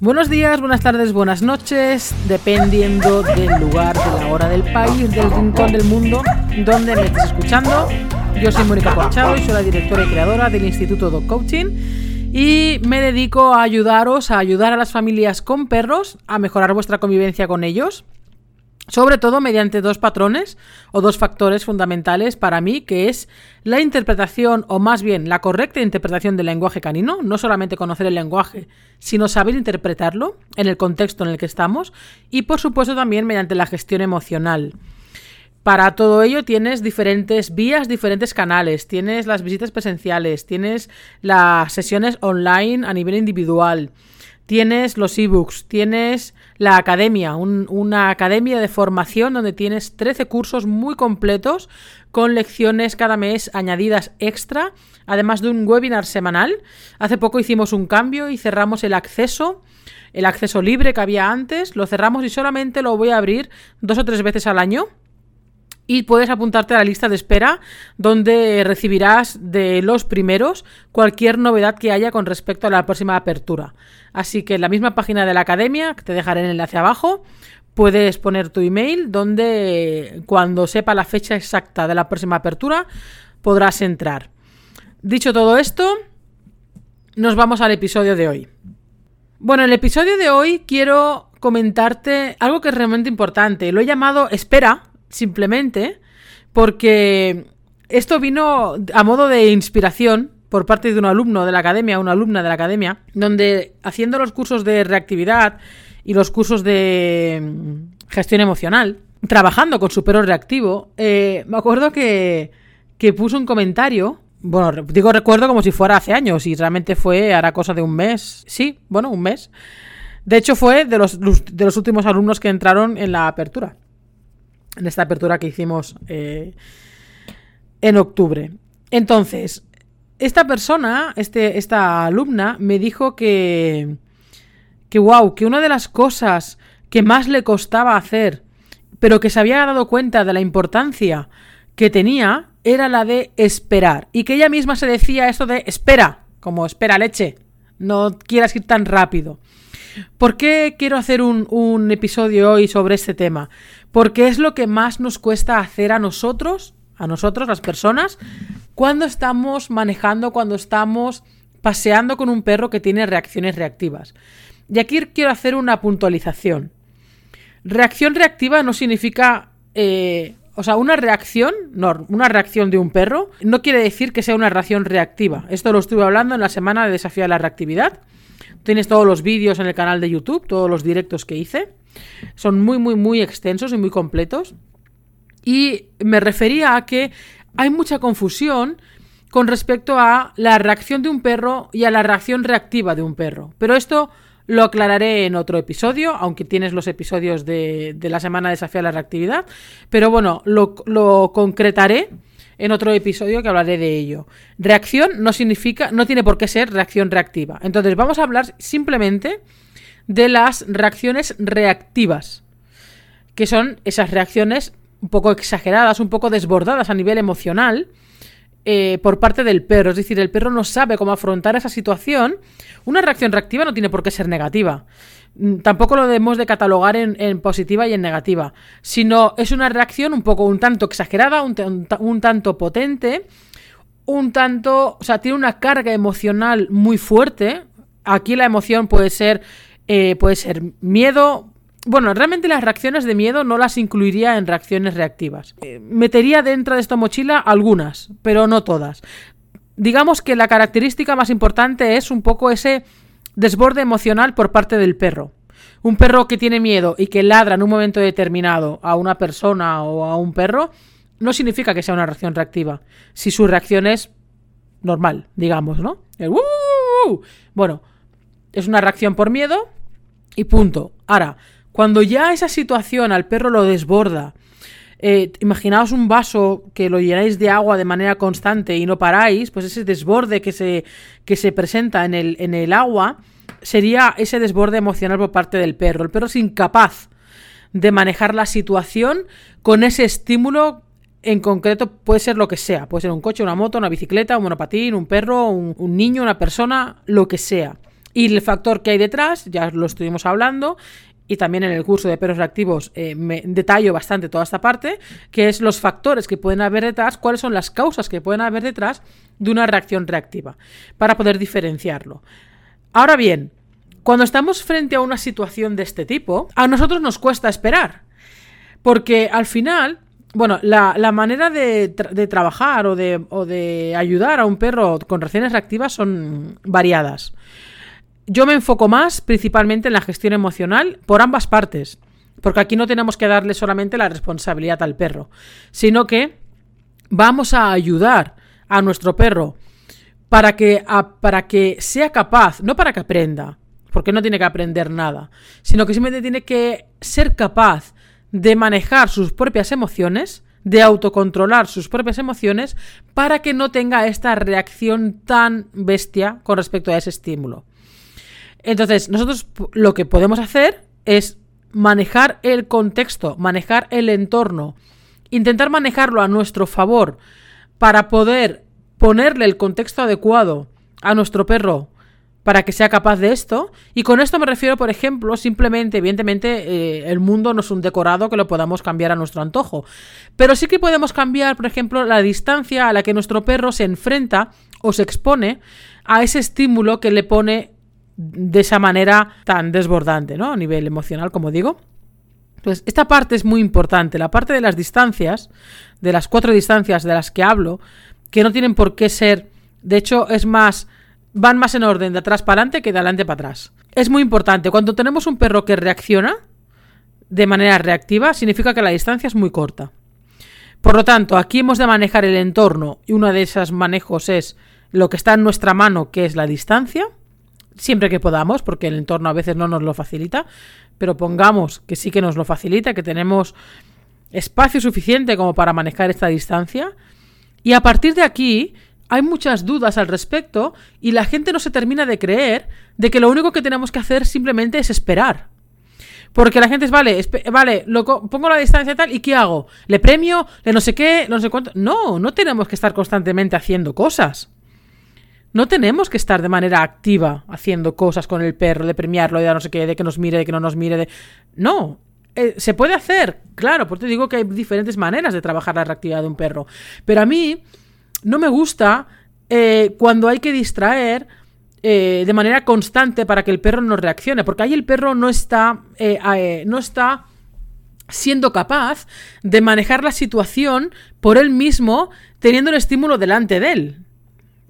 Buenos días, buenas tardes, buenas noches, dependiendo del lugar, de la hora del país, del rincón del mundo donde me estés escuchando. Yo soy Mónica Corchado y soy la directora y creadora del Instituto Dog Coaching y me dedico a ayudaros, a ayudar a las familias con perros a mejorar vuestra convivencia con ellos sobre todo mediante dos patrones o dos factores fundamentales para mí, que es la interpretación, o más bien la correcta interpretación del lenguaje canino, no solamente conocer el lenguaje, sino saber interpretarlo en el contexto en el que estamos, y por supuesto también mediante la gestión emocional. Para todo ello tienes diferentes vías, diferentes canales, tienes las visitas presenciales, tienes las sesiones online a nivel individual, tienes los ebooks, tienes la academia, una academia de formación donde tienes 13 cursos muy completos con lecciones cada mes añadidas extra, además de un webinar semanal. Hace poco hicimos un cambio y cerramos el acceso. El acceso libre que había antes, lo cerramos y solamente lo voy a abrir dos o tres veces al año y puedes apuntarte a la lista de espera donde recibirás de los primeros cualquier novedad que haya con respecto a la próxima apertura. Así que en la misma página de la academia, que te dejaré el enlace abajo, puedes poner tu email donde cuando sepa la fecha exacta de la próxima apertura podrás entrar. Dicho todo esto, nos vamos al episodio de hoy. Bueno, en el episodio de hoy quiero comentarte algo que es realmente importante. Lo he llamado espera simplemente porque esto vino a modo de inspiración por parte de un alumno de la academia, una alumna de la academia, donde haciendo los cursos de reactividad y los cursos de mm, gestión emocional, trabajando con su perro reactivo, eh, me acuerdo que, que puso un comentario. Bueno, digo recuerdo como si fuera hace años y realmente fue, hará cosa de un mes. Sí, bueno, un mes. De hecho, fue de los, de los últimos alumnos que entraron en la apertura en esta apertura que hicimos eh, en octubre. Entonces, esta persona, este, esta alumna, me dijo que, que, wow, que una de las cosas que más le costaba hacer, pero que se había dado cuenta de la importancia que tenía, era la de esperar. Y que ella misma se decía esto de espera, como espera leche, no quieras ir tan rápido. ¿Por qué quiero hacer un, un episodio hoy sobre este tema? Porque es lo que más nos cuesta hacer a nosotros, a nosotros las personas, cuando estamos manejando, cuando estamos paseando con un perro que tiene reacciones reactivas. Y aquí quiero hacer una puntualización. Reacción reactiva no significa... Eh, o sea, una reacción, no, una reacción de un perro no quiere decir que sea una reacción reactiva. Esto lo estuve hablando en la semana de desafío a la reactividad. Tienes todos los vídeos en el canal de YouTube, todos los directos que hice. Son muy, muy, muy extensos y muy completos. Y me refería a que hay mucha confusión con respecto a la reacción de un perro y a la reacción reactiva de un perro. Pero esto lo aclararé en otro episodio, aunque tienes los episodios de, la semana de desafío a la reactividad. Pero bueno, lo, lo concretaré en otro episodio que hablaré de ello. Reacción no significa, no tiene por qué ser reacción reactiva. Entonces vamos a hablar simplemente de las reacciones reactivas, que son esas reacciones un poco exageradas, un poco desbordadas a nivel emocional eh, por parte del perro. Es decir, el perro no sabe cómo afrontar esa situación. Una reacción reactiva no tiene por qué ser negativa. Mm, tampoco lo debemos de catalogar en, positiva y en negativa, sino es una reacción un poco un tanto exagerada, un, un tanto potente, un tanto, o sea, tiene una carga emocional muy fuerte. Aquí la emoción puede ser eh, puede ser miedo. Bueno, realmente las reacciones de miedo no las incluiría en reacciones reactivas. Eh, metería dentro de esta mochila algunas, pero no todas. Digamos que la característica más importante es un poco ese desborde emocional por parte del perro. Un perro que tiene miedo y que ladra en un momento determinado a una persona o a un perro, no significa que sea una reacción reactiva. Si su reacción es normal, digamos, ¿no? Bueno, es una reacción por miedo y punto. Ahora, cuando ya esa situación al perro lo desborda, eh, imaginaos un vaso que lo llenáis de agua de manera constante y no paráis, pues ese desborde que se, que se presenta en el, en el agua sería ese desborde emocional por parte del perro. El perro es incapaz de manejar la situación con ese estímulo en concreto puede ser lo que sea, puede ser un coche, una moto, una bicicleta, un monopatín, un perro, un niño, una persona, lo que sea Y el factor que hay detrás, ya lo estuvimos hablando, y también en el curso de perros reactivos eh, me detallo bastante toda esta parte, que es los factores que pueden haber detrás, cuáles son las causas que pueden haber detrás de una reacción reactiva, para poder diferenciarlo. Ahora bien, cuando estamos frente a una situación de este tipo, a nosotros nos cuesta esperar, porque al final bueno, la, manera de, trabajar o de, o de, ayudar a un perro con reacciones reactivas son variadas. Yo me enfoco más principalmente en la gestión emocional por ambas partes, porque aquí no tenemos que darle solamente la responsabilidad al perro, sino que vamos a ayudar a nuestro perro para que, para que sea capaz, no para que aprenda, porque no tiene que aprender nada, sino que simplemente tiene que ser capaz de manejar sus propias emociones, de autocontrolar sus propias emociones, para que no tenga esta reacción tan bestia con respecto a ese estímulo. Entonces, nosotros lo que podemos hacer es manejar el contexto, manejar el entorno, intentar manejarlo a nuestro favor para poder ponerle el contexto adecuado a nuestro perro para que sea capaz de esto. Y con esto me refiero, por ejemplo, simplemente, evidentemente, eh, el mundo no es un decorado que lo podamos cambiar a nuestro antojo. Pero sí que podemos cambiar, por ejemplo, la distancia a la que nuestro perro se enfrenta o se expone a ese estímulo que le pone de esa manera tan desbordante, ¿no? A nivel emocional, como digo. Entonces, esta parte es muy importante, la parte de las distancias, de las cuatro distancias de las que hablo, que no tienen por qué ser, de hecho, es más, van más en orden de atrás para adelante que de adelante para atrás. Es muy importante, cuando tenemos un perro que reacciona de manera reactiva, significa que la distancia es muy corta. Por lo tanto, aquí hemos de manejar el entorno y uno de esos manejos es lo que está en nuestra mano, que es la distancia siempre que podamos, porque el entorno a veces no nos lo facilita, pero pongamos que sí que nos lo facilita, que tenemos espacio suficiente como para manejar esta distancia. Y a partir de aquí hay muchas dudas al respecto y la gente no se termina de creer de que lo único que tenemos que hacer simplemente es esperar. Porque la gente es, vale, vale, lo, pongo la distancia tal, ¿y qué hago? ¿Le premio? ¿Le no sé qué? No sé cuánto. No, no tenemos que estar constantemente haciendo cosas. No tenemos que estar de manera activa haciendo cosas con el perro, de premiarlo, de no sé qué, de que nos mire, de que no nos mire, de... No, eh, se puede hacer, claro, porque te digo que hay diferentes maneras de trabajar la reactividad de un perro. Pero a mí no me gusta eh, cuando hay que distraer eh, de manera constante para que el perro no reaccione, porque ahí el perro no está, no está siendo capaz de manejar la situación por él mismo teniendo el estímulo delante de él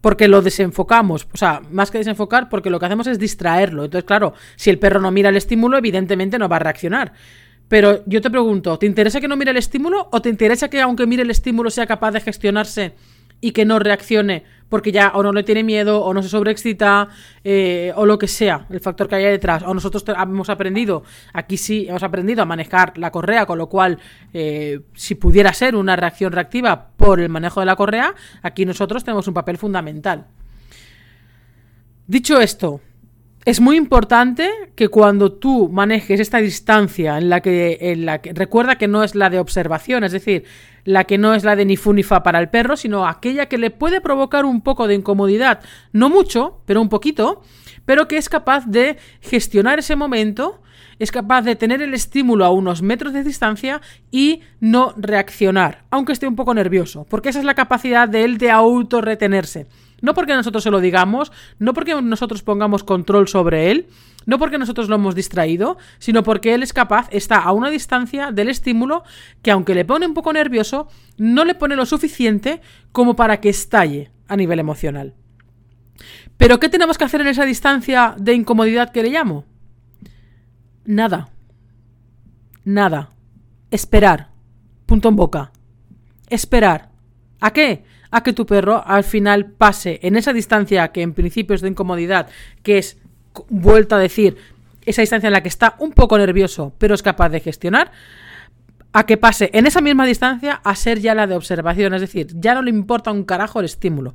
porque lo desenfocamos. O sea, más que desenfocar, porque lo que hacemos es distraerlo. Entonces, claro, si el perro no mira el estímulo, evidentemente no va a reaccionar. Pero yo te pregunto, ¿te interesa que no mire el estímulo o te interesa que aunque mire el estímulo sea capaz de gestionarse y que no reaccione porque ya o no le tiene miedo o no se sobreexcita eh, o lo que sea, el factor que haya detrás. O nosotros hemos aprendido, aquí sí hemos aprendido a manejar la correa, con lo cual eh, si pudiera ser una reacción reactiva por el manejo de la correa, aquí nosotros tenemos un papel fundamental. Dicho esto, es muy importante que cuando tú manejes esta distancia en la que, en la que recuerda que no es la de observación, es decir, la que no es la de ni fu ni fa para el perro, sino aquella que le puede provocar un poco de incomodidad, no mucho, pero un poquito, pero que es capaz de gestionar ese momento, es capaz de tener el estímulo a unos metros de distancia y no reaccionar, aunque esté un poco nervioso, porque esa es la capacidad de él de autorretenerse. No porque nosotros se lo digamos, no porque nosotros pongamos control sobre él, no porque nosotros lo hemos distraído, sino porque él es capaz, está a una distancia del estímulo que aunque le pone un poco nervioso, no le pone lo suficiente como para que estalle a nivel emocional. Pero ¿qué tenemos que hacer en esa distancia de incomodidad que le llamo? Nada. Nada. Esperar. Punto en boca. Esperar. ¿A qué? A que tu perro al final pase en esa distancia que en principio es de incomodidad, que es, vuelta a decir, esa distancia en la que está un poco nervioso, pero es capaz de gestionar, a que pase en esa misma distancia a ser ya la de observación, es decir, ya no le importa un carajo el estímulo.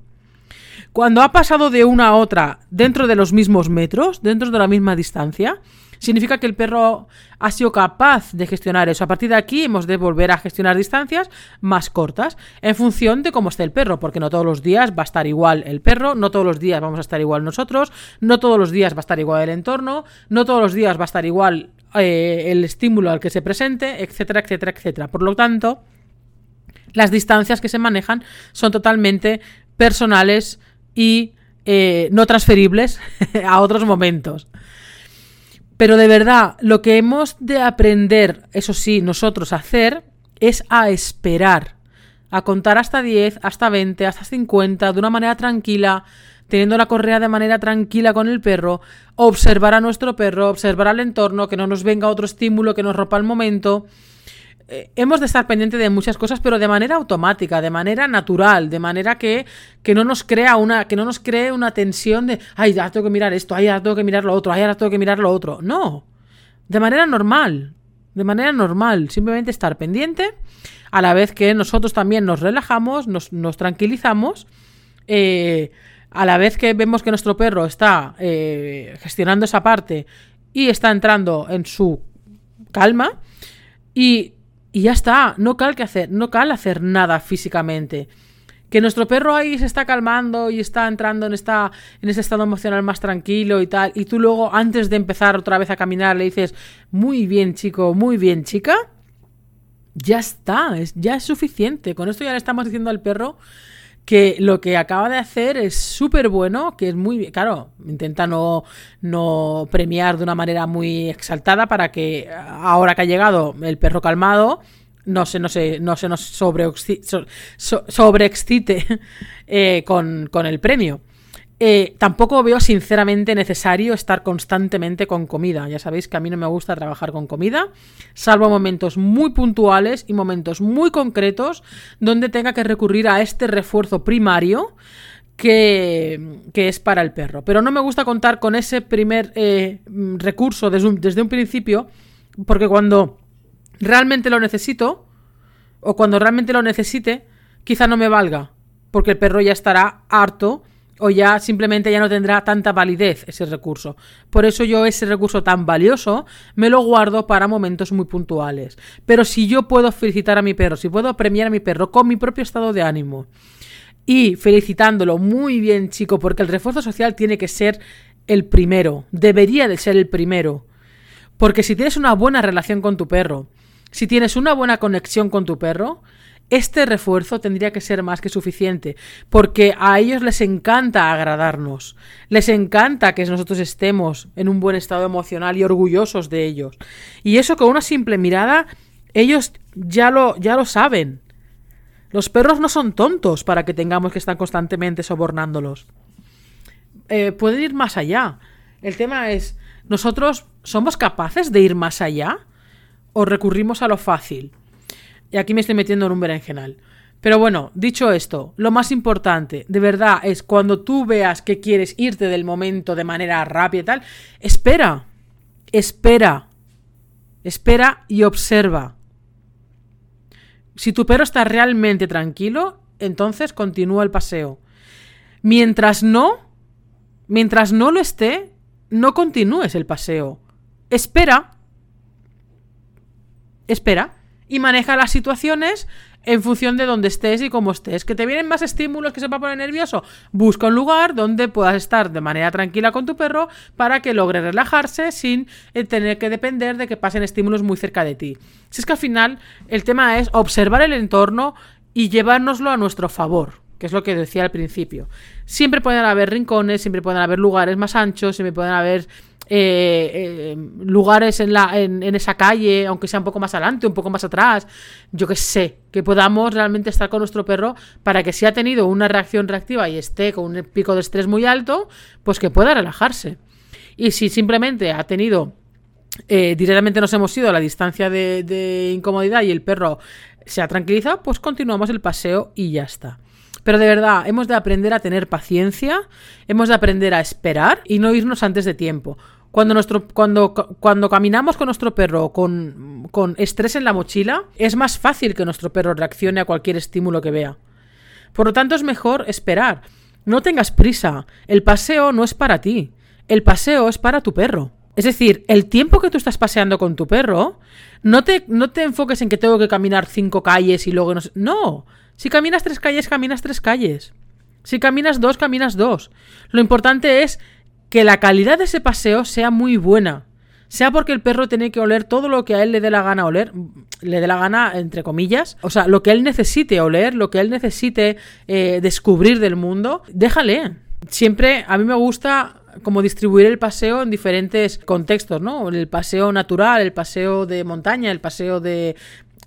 Cuando ha pasado de una a otra dentro de los mismos metros, dentro de la misma distancia, significa que el perro ha sido capaz de gestionar eso. A partir de aquí hemos de volver a gestionar distancias más cortas en función de cómo esté el perro, porque no todos los días va a estar igual el perro, no todos los días vamos a estar igual nosotros, no todos los días va a estar igual el entorno, no todos los días va a estar igual eh, el estímulo al que se presente, etcétera, etcétera, etcétera. Por lo tanto, las distancias que se manejan son totalmente personales y eh, no transferibles a otros momentos. Pero de verdad, lo que hemos de aprender, eso sí, nosotros a hacer, es a esperar, a contar hasta 10, hasta 20, hasta 50, de una manera tranquila, teniendo la correa de manera tranquila con el perro, observar a nuestro perro, observar al entorno, que no nos venga otro estímulo que nos rompa el momento. Eh, hemos de estar pendiente de muchas cosas, pero de manera automática, de manera natural, de manera que, que no nos crea una, que no nos cree una tensión de ay, ya tengo que mirar esto, ay, ya tengo que mirar lo otro, ay, ahora tengo que mirar lo otro. No. De manera normal. De manera normal. Simplemente estar pendiente. A la vez que nosotros también nos relajamos, nos, nos tranquilizamos. Eh, a la vez que vemos que nuestro perro está eh, gestionando esa parte y está entrando en su calma. Y y ya está, no cal que hacer, no cal hacer nada físicamente. Que nuestro perro ahí se está calmando y está entrando en, esta, en ese estado emocional más tranquilo y tal, y tú luego antes de empezar otra vez a caminar le dices, muy bien chico, muy bien chica, ya está, es, ya es suficiente. Con esto ya le estamos diciendo al perro que lo que acaba de hacer es súper bueno, que es muy claro, intenta no, no premiar de una manera muy exaltada para que ahora que ha llegado el perro calmado no se, no se, no se nos sobreexcite eh, con, con el premio. Eh, tampoco veo sinceramente necesario estar constantemente con comida. Ya sabéis que a mí no me gusta trabajar con comida, salvo momentos muy puntuales y momentos muy concretos donde tenga que recurrir a este refuerzo primario que, es para el perro. Pero no me gusta contar con ese primer eh, recurso desde un, desde un principio, porque cuando realmente lo necesito, o cuando realmente lo necesite, quizá no me valga, porque el perro ya estará harto o ya simplemente ya no tendrá tanta validez ese recurso. Por eso yo ese recurso tan valioso me lo guardo para momentos muy puntuales. Pero si yo puedo felicitar a mi perro, si puedo premiar a mi perro con mi propio estado de ánimo y felicitándolo muy bien chico, porque el refuerzo social tiene que ser el primero, debería de ser el primero. Porque si tienes una buena relación con tu perro, si tienes una buena conexión con tu perro, este refuerzo tendría que ser más que suficiente, porque a ellos les encanta agradarnos, les encanta que nosotros estemos en un buen estado emocional y orgullosos de ellos. Y eso con una simple mirada, ellos ya lo, ya lo saben. Los perros no son tontos para que tengamos que estar constantemente sobornándolos. Eh, pueden ir más allá. El tema es, ¿nosotros somos capaces de ir más allá? ¿O recurrimos a lo fácil? Y aquí me estoy metiendo en un berenjenal. Pero bueno, dicho esto, lo más importante, de verdad, es cuando tú veas que quieres irte del momento de manera rápida y tal, espera, espera, espera y observa. Si tu perro está realmente tranquilo, entonces continúa el paseo. Mientras no, mientras no lo esté, no continúes el paseo. Espera. Espera y maneja las situaciones en función de dónde estés y cómo estés. ¿Que te vienen más estímulos que se va a poner nervioso? Busca un lugar donde puedas estar de manera tranquila con tu perro para que logre relajarse sin eh, tener que depender de que pasen estímulos muy cerca de ti. Si es que al final el tema es observar el entorno y llevárnoslo a nuestro favor que es lo que decía al principio. Siempre pueden haber rincones, siempre pueden haber lugares más anchos, siempre pueden haber eh, eh, lugares en, la, en, esa calle, aunque sea un poco más adelante, un poco más atrás, yo que sé, que podamos realmente estar con nuestro perro para que si ha tenido una reacción reactiva y esté con un pico de estrés muy alto, pues que pueda relajarse. Y si simplemente ha tenido eh, directamente nos hemos ido a la distancia de, incomodidad y el perro se ha tranquilizado, pues continuamos el paseo y ya está. Pero de verdad, hemos de aprender a tener paciencia, hemos de aprender a esperar y no irnos antes de tiempo. Cuando, nuestro, cuando, cuando caminamos con nuestro perro con, con estrés en la mochila, es más fácil que nuestro perro reaccione a cualquier estímulo que vea. Por lo tanto, es mejor esperar. No tengas prisa. El paseo no es para ti. El paseo es para tu perro. Es decir, el tiempo que tú estás paseando con tu perro, no te, no te enfoques en que tengo que caminar cinco calles y luego no. No. Si caminas tres calles, caminas tres calles. Si caminas dos, caminas dos. Lo importante es que la calidad de ese paseo sea muy buena. Sea porque el perro tiene que oler todo lo que a él le dé la gana oler, le dé la gana, entre comillas. O sea, lo que él necesite oler, lo que él necesite eh, descubrir del mundo, déjale. Siempre a mí me gusta como distribuir el paseo en diferentes contextos, ¿no? El paseo natural, el paseo de montaña, el paseo de,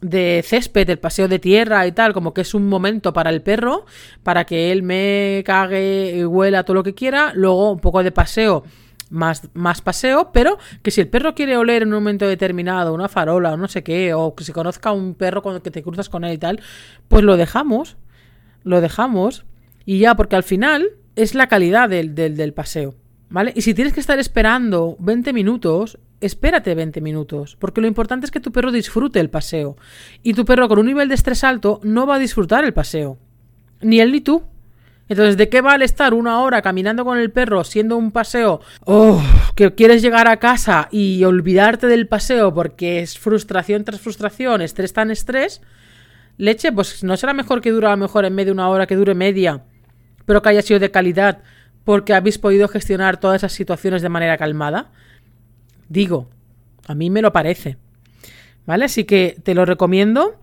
de césped, el paseo de tierra y tal, como que es un momento para el perro, para que él me cague, huela todo lo que quiera, luego un poco de paseo. Más, más paseo, pero que si el perro quiere oler en un momento determinado una farola o no sé qué, o que se conozca un perro con el que te cruzas con él y tal, pues lo dejamos, lo dejamos y ya, porque al final es la calidad del, del, del paseo. ¿Vale? Y si tienes que estar esperando 20 minutos, espérate 20 minutos, porque lo importante es que tu perro disfrute el paseo. Y tu perro con un nivel de estrés alto no va a disfrutar el paseo. Ni él ni tú. Entonces, ¿de qué vale estar una hora caminando con el perro, siendo un paseo, oh, que quieres llegar a casa y olvidarte del paseo porque es frustración tras frustración, estrés tan estrés? Leche, pues no será mejor que dure a lo mejor en medio de una hora, que dure media, pero que haya sido de calidad porque habéis podido gestionar todas esas situaciones de manera calmada? Digo, a mí me lo parece. ¿Vale? Así que te lo recomiendo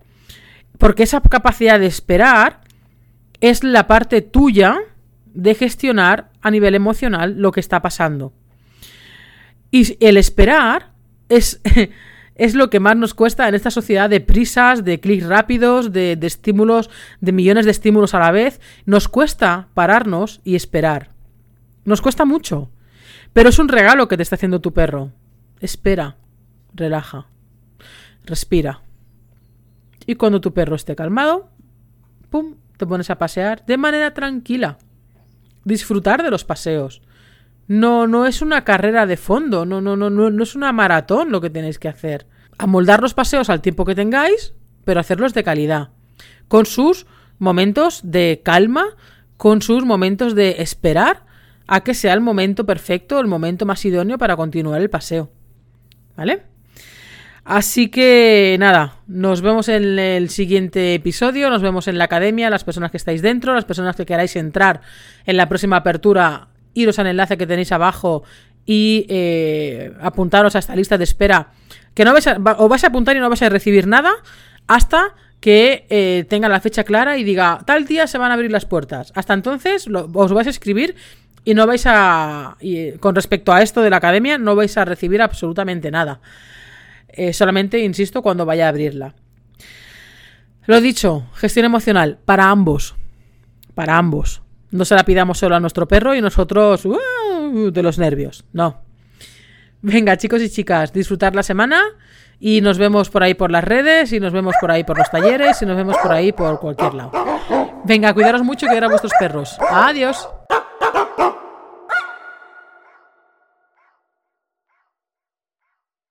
porque esa capacidad de esperar es la parte tuya de gestionar a nivel emocional lo que está pasando. Y el esperar es, es lo que más nos cuesta en esta sociedad de prisas, de clics rápidos, de, de estímulos, de millones de estímulos a la vez. Nos cuesta pararnos y esperar. Nos cuesta mucho. Pero es un regalo que te está haciendo tu perro. Espera, relaja, respira. Y cuando tu perro esté calmado, pum, te pones a pasear de manera tranquila. Disfrutar de los paseos. No, no es una carrera de fondo, no, no, no, no, es una maratón lo que tenéis que hacer. Amoldar los paseos al tiempo que tengáis, pero hacerlos de calidad. Con sus momentos de calma, con sus momentos de esperar a que sea el momento perfecto, el momento más idóneo para continuar el paseo. ¿Vale? Así que nada, nos vemos en el siguiente episodio, nos vemos en la academia, las personas que estáis dentro, las personas que queráis entrar en la próxima apertura, iros al enlace que tenéis abajo y eh, apuntaros a esta lista de espera, que no vais a, os vais a apuntar y no vais a recibir nada hasta que eh, tenga la fecha clara y diga, tal día se van a abrir las puertas. Hasta entonces os vais a escribir y no vais a. Con respecto a esto de la academia, no vais a recibir absolutamente nada. Eh, solamente, insisto, cuando vaya a abrirla. Lo dicho, gestión emocional para ambos. Para ambos. No se la pidamos solo a nuestro perro y nosotros uh, de los nervios. No. Venga, chicos y chicas, disfrutar la semana y nos vemos por ahí por las redes y nos vemos por ahí por los talleres y nos vemos por ahí por cualquier lado. Venga, cuidaros mucho y cuidar a vuestros perros. Adiós.